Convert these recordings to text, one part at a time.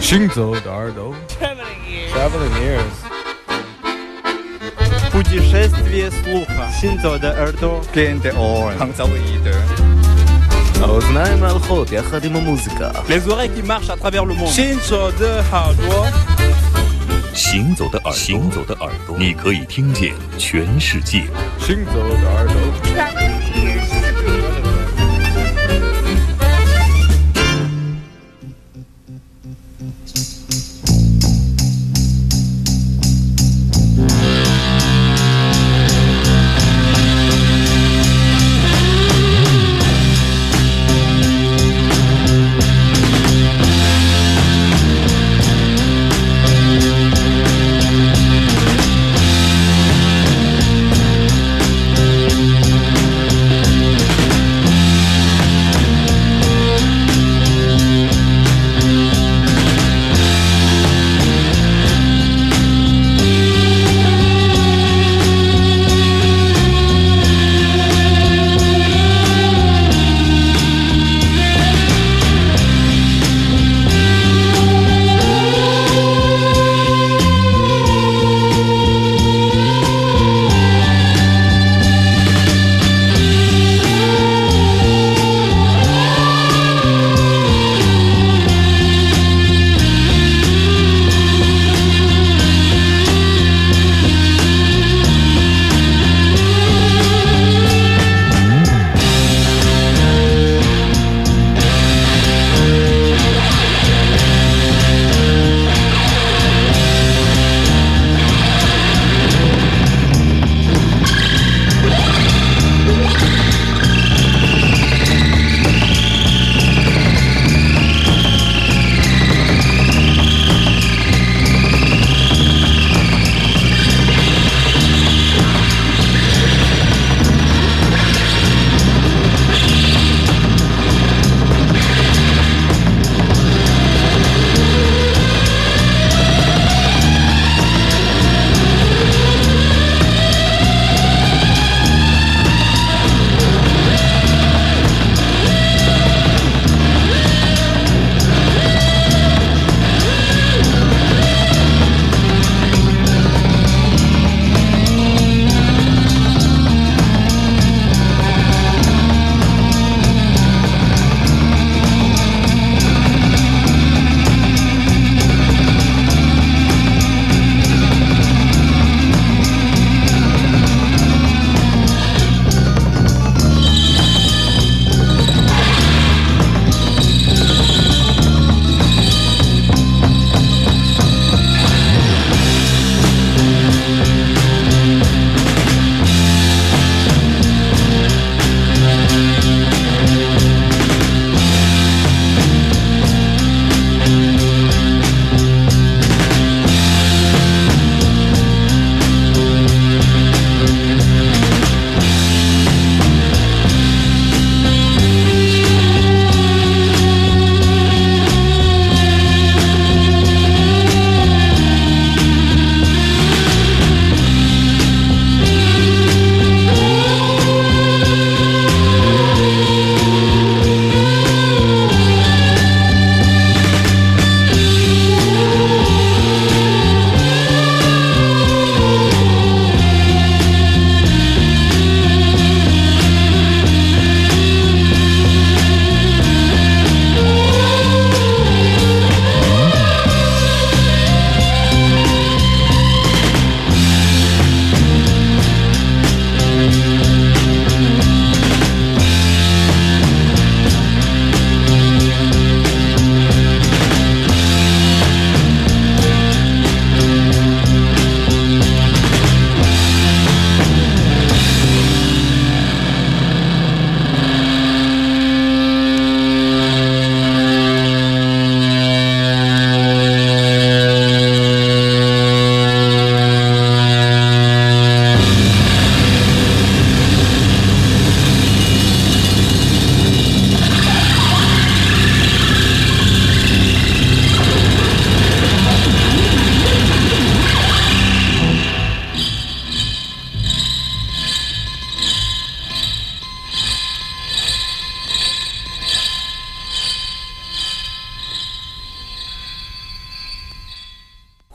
行走的耳朵 Traveling ears. Путешествие слуха. Синзо де Эрдо. Кенте Орен. Хангзаоиде. האוזניים הלכות יחד עם המוזיקה. Les oreilles qui marchent à travers le monde. Shinzo de 耳朵。行走的耳朵，行走的耳朵，你可以听见全世界。行走的耳朵。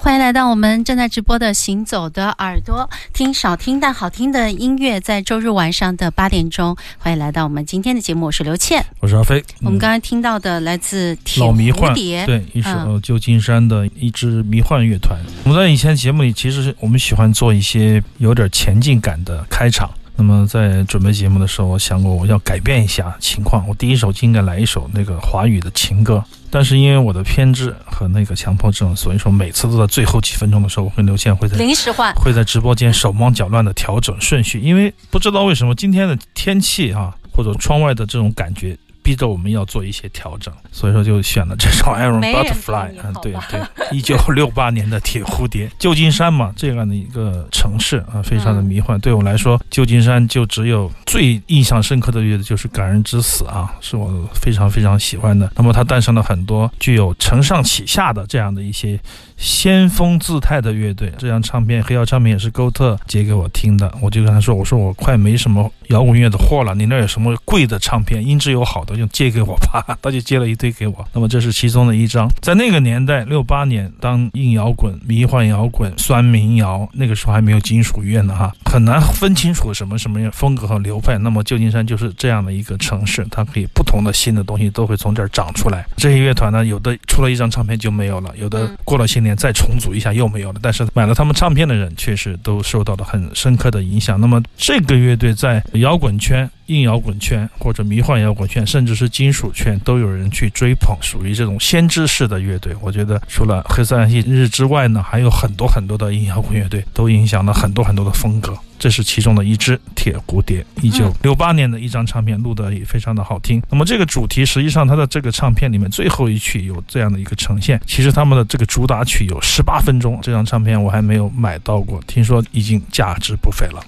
欢迎来到我们正在直播的《行走的耳朵》，听少听但好听的音乐，在周日晚上的八点钟，欢迎来到我们今天的节目。我是刘倩，我是阿飞。我们刚才听到的来自铁老迷幻对，一首嗯旧金山的一支迷幻乐团。我们在以前节目里，其实是我们喜欢做一些有点前进感的开场。那么在准备节目的时候，我想过我要改变一下情况，我第一首就应该来一首那个华语的情歌。但是因为我的偏执和那个强迫症，所以说每次都在最后几分钟的时候，我跟刘倩会在临时换。会在直播间手忙脚乱的调整顺序，因为不知道为什么今天的天气啊，或者窗外的这种感觉。逼着我们要做一些调整，所以说就选了这首 Iron Butterfly，嗯，对对，一九六八年的铁蝴蝶，旧金山嘛，这样的一个城市啊，非常的迷幻。对我来说，旧金山就只有最印象深刻的乐队就是《感人之死》啊，是我非常非常喜欢的。那么它诞生了很多具有承上启下的这样的一些先锋姿态的乐队。这张唱片，黑曜唱片也是勾特借给我听的，我就跟他说：“我说我快没什么摇滚乐的货了，你那有什么贵的唱片，音质又好的，就借给我吧。”他就借了一堆给我。那么这是其中的一张。在那个年代，六八年，当硬摇滚、迷幻摇滚、酸民谣，那个时候还没有金属乐呢，哈，很难分清楚什么什么样风格和流派。那么旧金山就是这样的一个城市，它可以不同的新的东西都会从这儿长出来。这些乐团呢，有的出了一张唱片就没有了，有的嗯过了些年再重组一下又没有了。但是买了他们唱片的人，确实都受到了很深刻的影响。那么这个乐队在摇滚圈、硬摇滚圈或者迷幻摇滚圈，甚至是金属圈，都有人去追捧，属于这种先知式的乐队。我觉得除了黑色暗黑日之外呢，还有很多很多的硬摇滚乐队都影响了很多很多的风格。这是其中的一只铁蝴蝶，一九六八年的一张唱片，录的也非常的好听。那么这个主题，实际上它的这个唱片里面最后一曲有这样的一个呈现。其实他们的这个主打曲有十八分钟，这张唱片我还没有买到过，听说已经价值不菲了。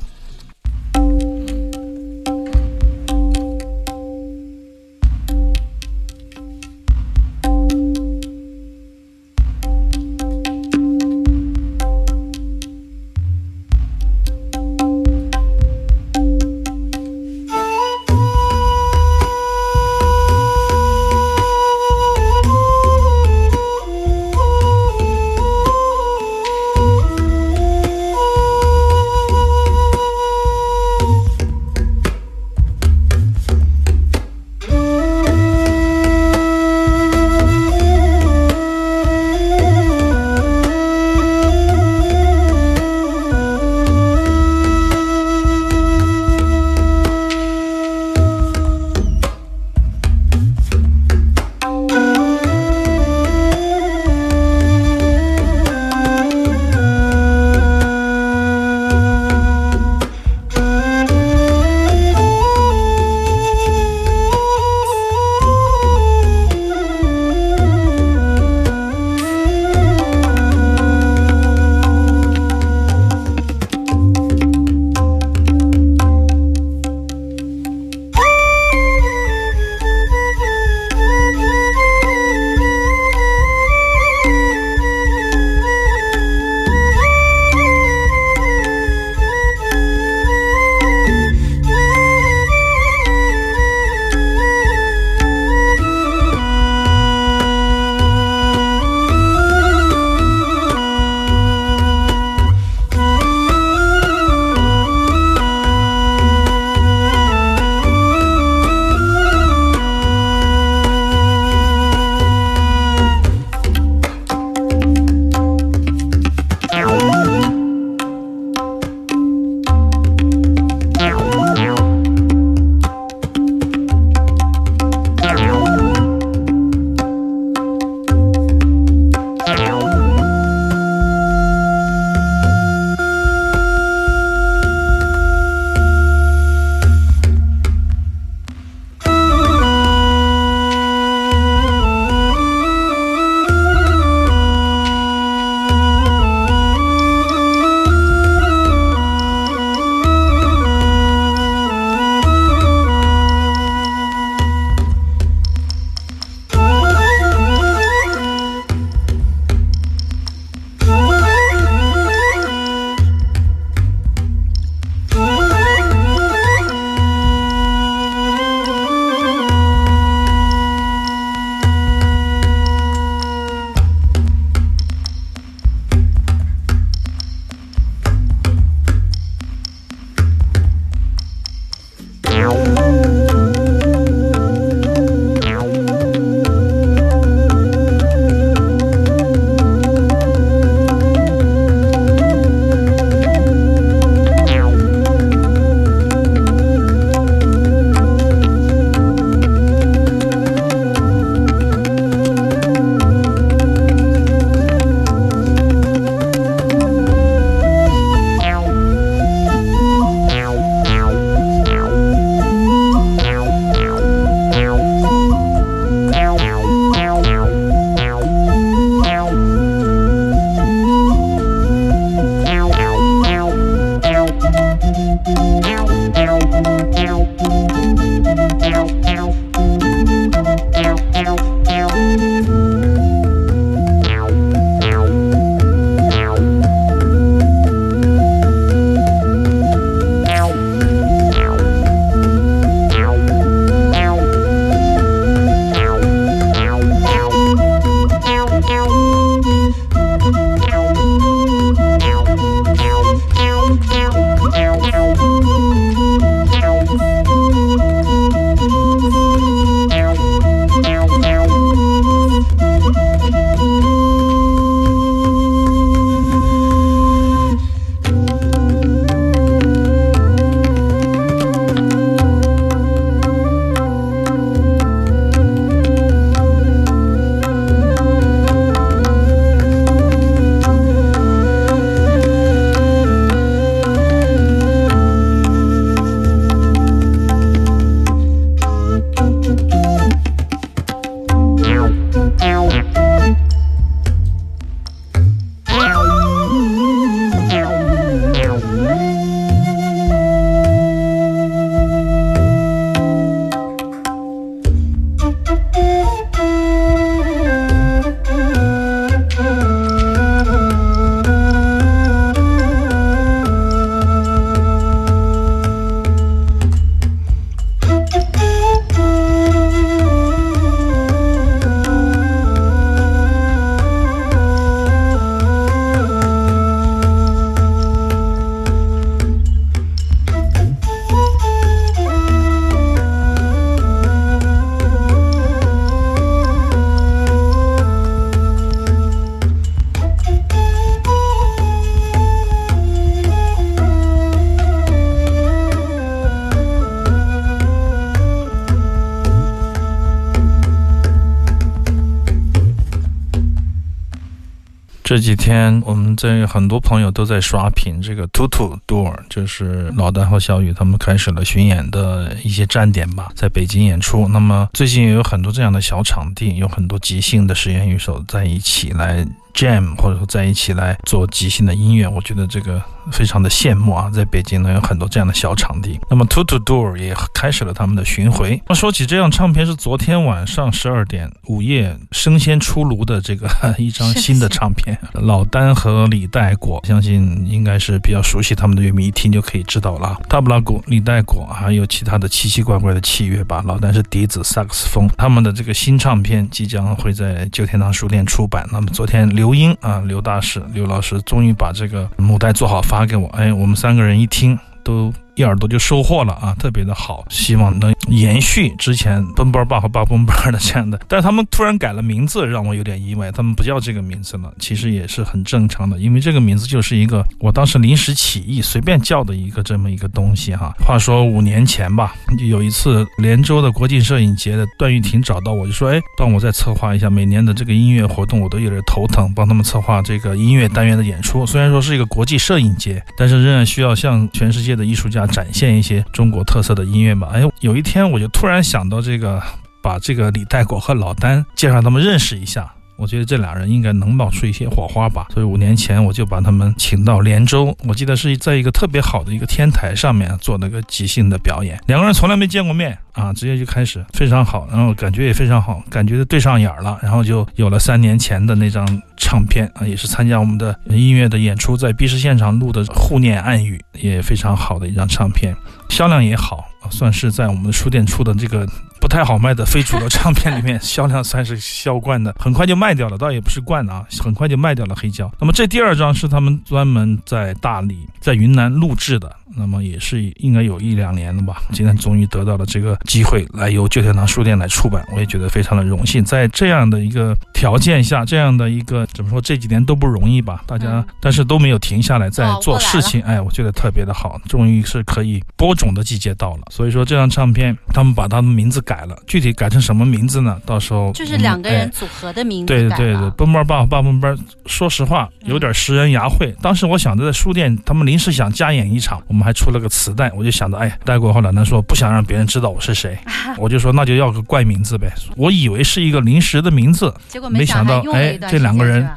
这几天我们在很多朋友都在刷屏，这个 to to Door 就是老丹和小雨他们开始了巡演的一些站点吧，在北京演出。那么最近也有很多这样的小场地，有很多即兴的实验乐手在一起来。Jam 或者说在一起来做即兴的音乐，我觉得这个非常的羡慕啊！在北京呢有很多这样的小场地。那么 Two to Door 也开始了他们的巡回。那说起这张唱片，是昨天晚上十二点午夜生鲜出炉的这个 一张新的唱片。老丹和李代果，相信应该是比较熟悉他们的乐迷，一听就可以知道了。大布拉古、李代果，还有其他的奇奇怪怪的器乐吧。老丹是笛子、萨克斯风。他们的这个新唱片即将会在旧天堂书店出版。那么昨天刘。刘英啊，刘大师，刘老师终于把这个母带做好发给我。哎，我们三个人一听都。一耳朵就收获了啊，特别的好，希望能延续之前奔波爸和爸奔波的这样的。但是他们突然改了名字，让我有点意外，他们不叫这个名字了，其实也是很正常的，因为这个名字就是一个我当时临时起意随便叫的一个这么一个东西哈。话说五年前吧，就有一次连州的国际摄影节的段玉婷找到我，就说：“哎，帮我再策划一下每年的这个音乐活动，我都有点头疼，帮他们策划这个音乐单元的演出。虽然说是一个国际摄影节，但是仍然需要向全世界的艺术家。”展现一些中国特色的音乐吧。哎，有一天我就突然想到这个，把这个李代果和老丹介绍他们认识一下。我觉得这俩人应该能冒出一些火花吧。所以五年前我就把他们请到连州，我记得是在一个特别好的一个天台上面做那个即兴的表演。两个人从来没见过面啊，直接就开始非常好，然后感觉也非常好，感觉对上眼了，然后就有了三年前的那张唱片啊，也是参加我们的音乐的演出，在 B 市现场录的《互念暗语》，也非常好的一张唱片，销量也好。算是在我们的书店出的这个不太好卖的非主流唱片里面，销量 算是销冠的，很快就卖掉了，倒也不是冠啊，很快就卖掉了黑胶。那么这第二张是他们专门在大理、在云南录制的。那么也是应该有一两年了吧，今天终于得到了这个机会来由旧天堂书店来出版，我也觉得非常的荣幸。在这样的一个条件下，这样的一个怎么说，这几年都不容易吧？大家但是都没有停下来在做事情，哎，我觉得特别的好，终于是可以播种的季节到了。所以说这张唱片他们把他们名字改了，具体改成什么名字呢？到时候就是两个人组合的名字。对对对，奔波爸爸奔波，说实话有点食人牙慧。当时我想着在书店，他们临时想加演一场，我们。还出了个磁带，我就想着，哎，带过后，奶奶说不想让别人知道我是谁，我就说那就要个怪名字呗。我以为是一个临时的名字，结果没想到，哎，这两个人。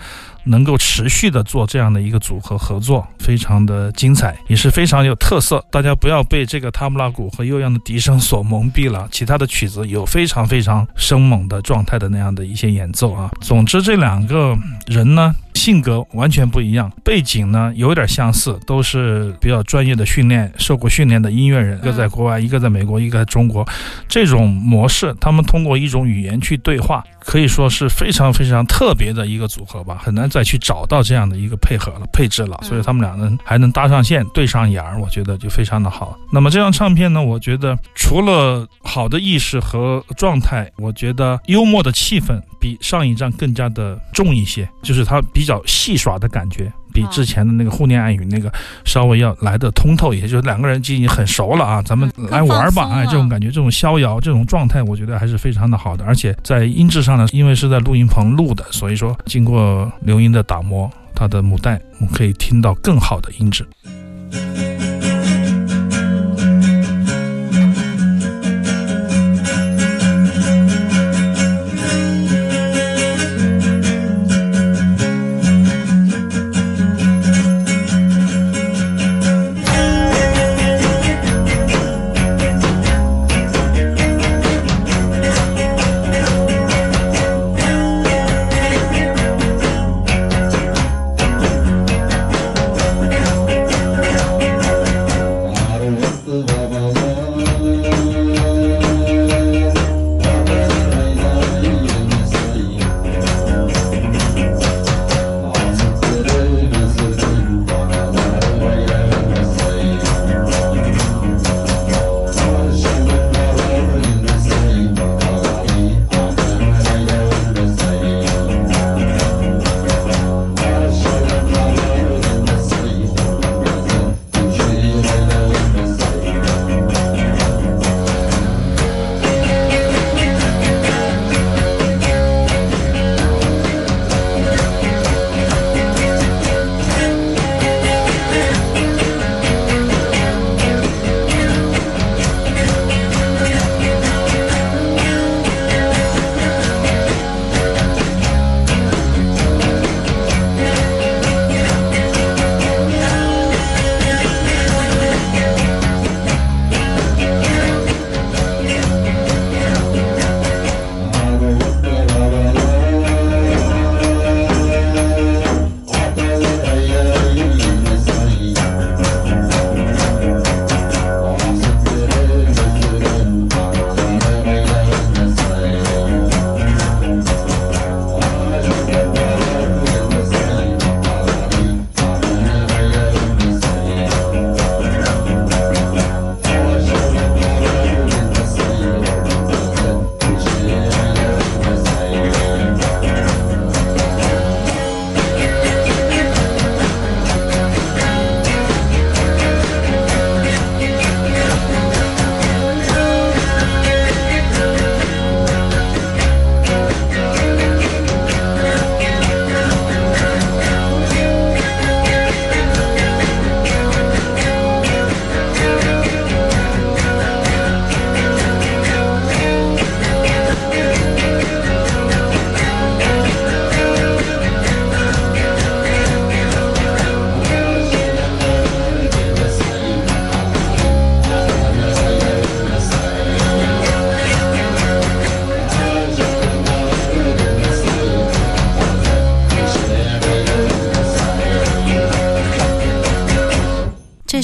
能够持续的做这样的一个组合合作，非常的精彩，也是非常有特色。大家不要被这个塔姆拉鼓和悠扬的笛声所蒙蔽了，其他的曲子有非常非常生猛的状态的那样的一些演奏啊。总之，这两个人呢，性格完全不一样，背景呢有点相似，都是比较专业的训练、受过训练的音乐人，一个在国外，一个在美国，一个在中国。这种模式，他们通过一种语言去对话。可以说是非常非常特别的一个组合吧，很难再去找到这样的一个配合了配置了，所以他们俩呢还能搭上线对上眼儿，我觉得就非常的好。那么这张唱片呢，我觉得除了好的意识和状态，我觉得幽默的气氛比上一张更加的重一些，就是它比较戏耍的感觉。比之前的那个互念暗语那个稍微要来的通透一些，就是两个人已经很熟了啊，咱们来玩吧，哎，这种感觉，这种逍遥，这种状态，我觉得还是非常的好的。而且在音质上呢，因为是在录音棚录的，所以说经过刘音的打磨，它的母带我们可以听到更好的音质。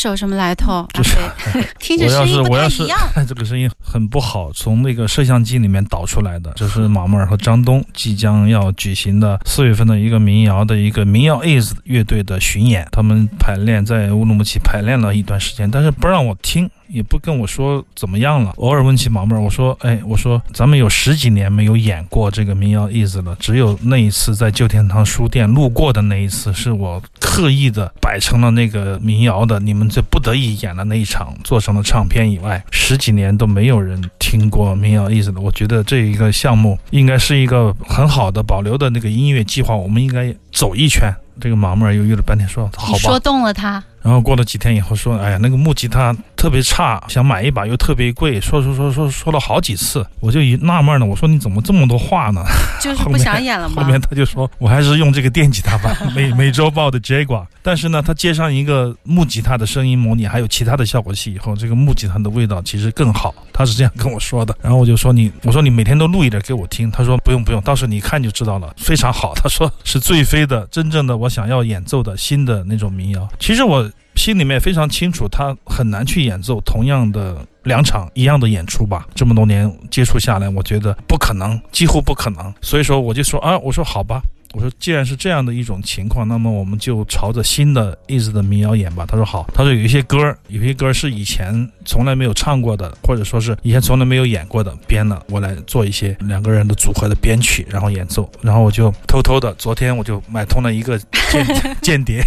这首什么来头？就是 听着我要声音不是我要是太一样。这个声音很不好，从那个摄像机里面导出来的，这是马木尔和张东即将要举行的四月份的一个民谣的一个民谣 is 乐队的巡演，他们排练在乌鲁木齐排练了一段时间，但是不让我听。也不跟我说怎么样了，偶尔问起毛妹儿，我说，哎，我说咱们有十几年没有演过这个民谣 Is 了，只有那一次在旧天堂书店路过的那一次，是我刻意的摆成了那个民谣的，你们这不得已演的那一场，做成了唱片以外，十几年都没有人听过民谣 Is 了。我觉得这一个项目应该是一个很好的保留的那个音乐计划，我们应该走一圈。这个毛妹儿犹豫了半天，说：“好吧。”你说动了他，然后过了几天以后说，哎呀，那个木吉他特别差，想买一把又特别贵，说说说说说了好几次，我就一纳闷呢，我说你怎么这么多话呢？就是不想演了吗？后面他就说，我还是用这个电吉他吧，美美洲豹的 Jaguar。但是呢，他接上一个木吉他的声音模拟，还有其他的效果器以后，这个木吉他的味道其实更好。他是这样跟我说的。然后我就说你，我说你每天都录一点给我听。他说不用不用，到时候你一看就知道了，非常好。他说是最飞的，真正的我想要演奏的新的那种民谣。其实我心里面非常清楚，他很难去演奏同样的两场一样的演出吧。这么多年接触下来，我觉得不可能，几乎不可能。所以说我就说啊，我说好吧。我说，既然是这样的一种情况，那么我们就朝着新的意思的民谣演吧。他说好。他说有一些歌，有些歌是以前从来没有唱过的，或者说是以前从来没有演过的，编了，我来做一些两个人的组合的编曲，然后演奏。然后我就偷偷的，昨天我就买通了一个间 间谍，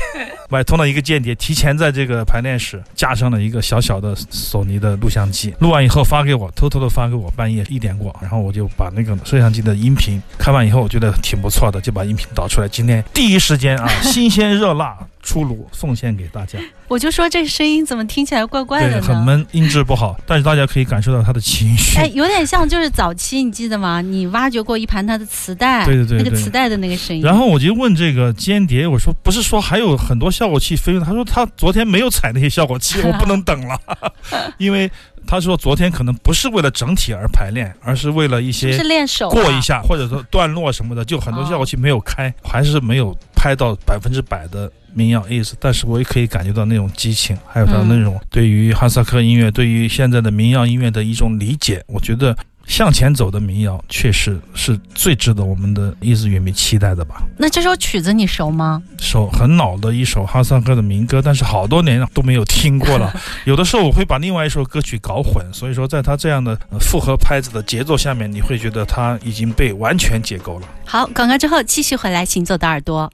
买通了一个间谍，提前在这个排练室架上了一个小小的索尼的录像机，录完以后发给我，偷偷的发给我，半夜一点过，然后我就把那个摄像机的音频看完以后，我觉得挺不错的，就把音频导出来。今天第一时间啊，新鲜热辣出炉，奉献给大家。我就说这声音怎么听起来怪怪的？很闷，音质不好，但是大家可以感受到他的情绪。哎，有点像就是早期，你记得吗？你挖掘过一盘他的磁带，对对对对那个磁带的那个声音。然后我就问这个间谍，我说不是说还有很多效果器飞吗？他说他昨天没有踩那些效果器，我不能等了，因为他说昨天可能不是为了整体而排练，而是为了一些是练手、啊、过一下，或者说段落什么的，就很多效果器没有开，还是没有拍到百分之百的民谣意思。但是我也可以感觉到那种激情，还有他那种对于哈萨克音乐、对于现在的民谣音乐的一种理解。我觉得向前走的民谣确实是最值得我们的伊斯乐迷期待的吧。那这首曲子你熟吗？熟，很老的一首哈萨克的民歌，但是好多年都没有听过了。有的时候我会把另外一首歌曲搞混，所以说在他这样的、呃、复合拍子的节奏下面，你会觉得他已经被完全解构了。好，广告之后继续回来，行走的耳朵。